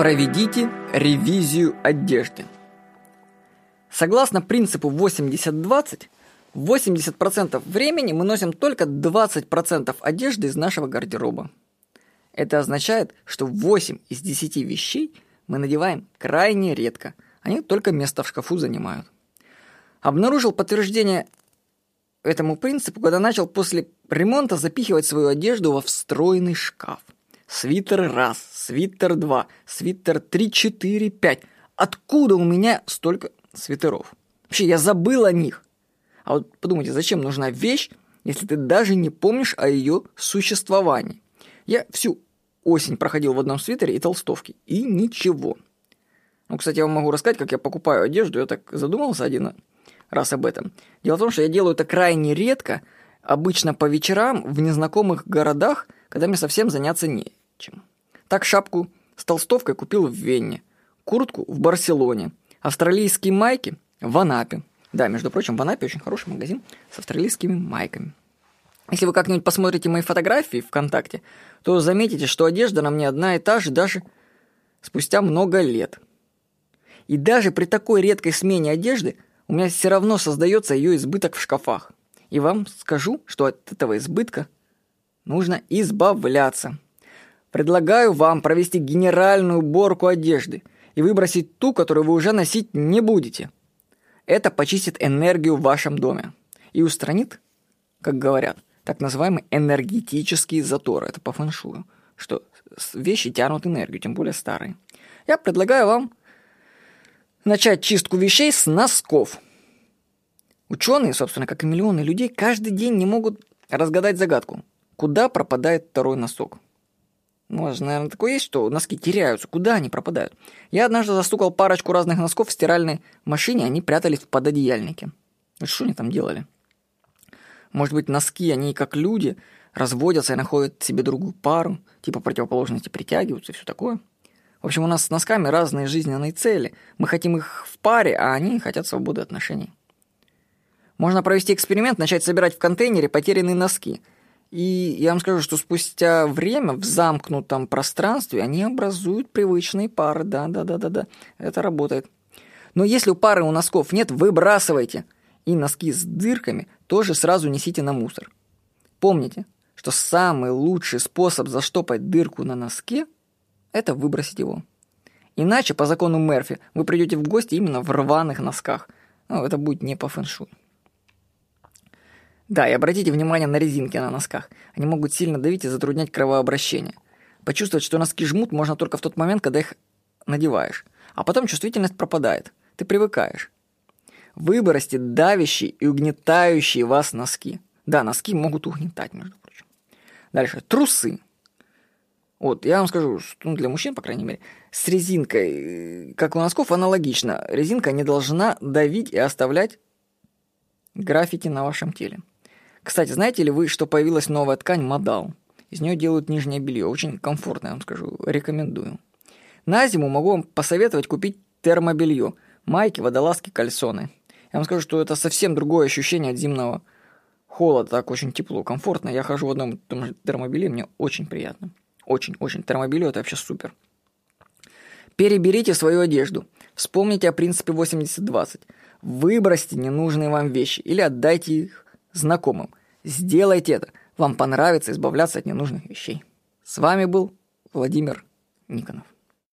Проведите ревизию одежды. Согласно принципу 80-20, 80% времени мы носим только 20% одежды из нашего гардероба. Это означает, что 8 из 10 вещей мы надеваем крайне редко. Они только место в шкафу занимают. Обнаружил подтверждение этому принципу, когда начал после ремонта запихивать свою одежду во встроенный шкаф. Свитер раз, свитер два, свитер три, четыре, пять. Откуда у меня столько свитеров? Вообще, я забыл о них. А вот подумайте, зачем нужна вещь, если ты даже не помнишь о ее существовании? Я всю осень проходил в одном свитере и толстовке, и ничего. Ну, кстати, я вам могу рассказать, как я покупаю одежду. Я так задумался один раз об этом. Дело в том, что я делаю это крайне редко, обычно по вечерам в незнакомых городах, когда мне совсем заняться нечем. Так шапку с толстовкой купил в Вене, куртку в Барселоне, австралийские майки в Анапе. Да, между прочим, в Анапе очень хороший магазин с австралийскими майками. Если вы как-нибудь посмотрите мои фотографии ВКонтакте, то заметите, что одежда на мне одна и та же даже спустя много лет. И даже при такой редкой смене одежды у меня все равно создается ее избыток в шкафах. И вам скажу, что от этого избытка нужно избавляться. Предлагаю вам провести генеральную уборку одежды и выбросить ту, которую вы уже носить не будете. Это почистит энергию в вашем доме и устранит, как говорят, так называемый энергетический затор. Это по фэншую, что вещи тянут энергию, тем более старые. Я предлагаю вам начать чистку вещей с носков. Ученые, собственно, как и миллионы людей, каждый день не могут разгадать загадку. Куда пропадает второй носок? Может, наверное, такое есть, что носки теряются. Куда они пропадают? Я однажды застукал парочку разных носков в стиральной машине, они прятались в пододеяльнике. Что они там делали? Может быть, носки, они как люди, разводятся и находят себе другую пару, типа противоположности притягиваются и все такое. В общем, у нас с носками разные жизненные цели. Мы хотим их в паре, а они хотят свободы отношений. Можно провести эксперимент, начать собирать в контейнере потерянные носки. И я вам скажу, что спустя время в замкнутом пространстве они образуют привычные пары. Да, да, да, да, да. Это работает. Но если у пары у носков нет, выбрасывайте. И носки с дырками тоже сразу несите на мусор. Помните, что самый лучший способ заштопать дырку на носке – это выбросить его. Иначе, по закону Мерфи, вы придете в гости именно в рваных носках. Ну, это будет не по фэншуй. Да, и обратите внимание на резинки на носках. Они могут сильно давить и затруднять кровообращение. Почувствовать, что носки жмут, можно только в тот момент, когда их надеваешь. А потом чувствительность пропадает. Ты привыкаешь. Выбросьте давящие и угнетающие вас носки. Да, носки могут угнетать, между прочим. Дальше. Трусы. Вот, я вам скажу, что ну, для мужчин, по крайней мере, с резинкой, э, как у носков, аналогично. Резинка не должна давить и оставлять граффити на вашем теле. Кстати, знаете ли вы, что появилась новая ткань модал? Из нее делают нижнее белье. Очень комфортно, я вам скажу. Рекомендую. На зиму могу вам посоветовать купить термобелье. Майки, водолазки, кальсоны. Я вам скажу, что это совсем другое ощущение от зимнего холода. Так очень тепло, комфортно. Я хожу в одном том же термобелье, мне очень приятно. Очень-очень. Термобелье это вообще супер. Переберите свою одежду. Вспомните о принципе 80-20. Выбросьте ненужные вам вещи или отдайте их знакомым. Сделайте это. Вам понравится избавляться от ненужных вещей. С вами был Владимир Никонов.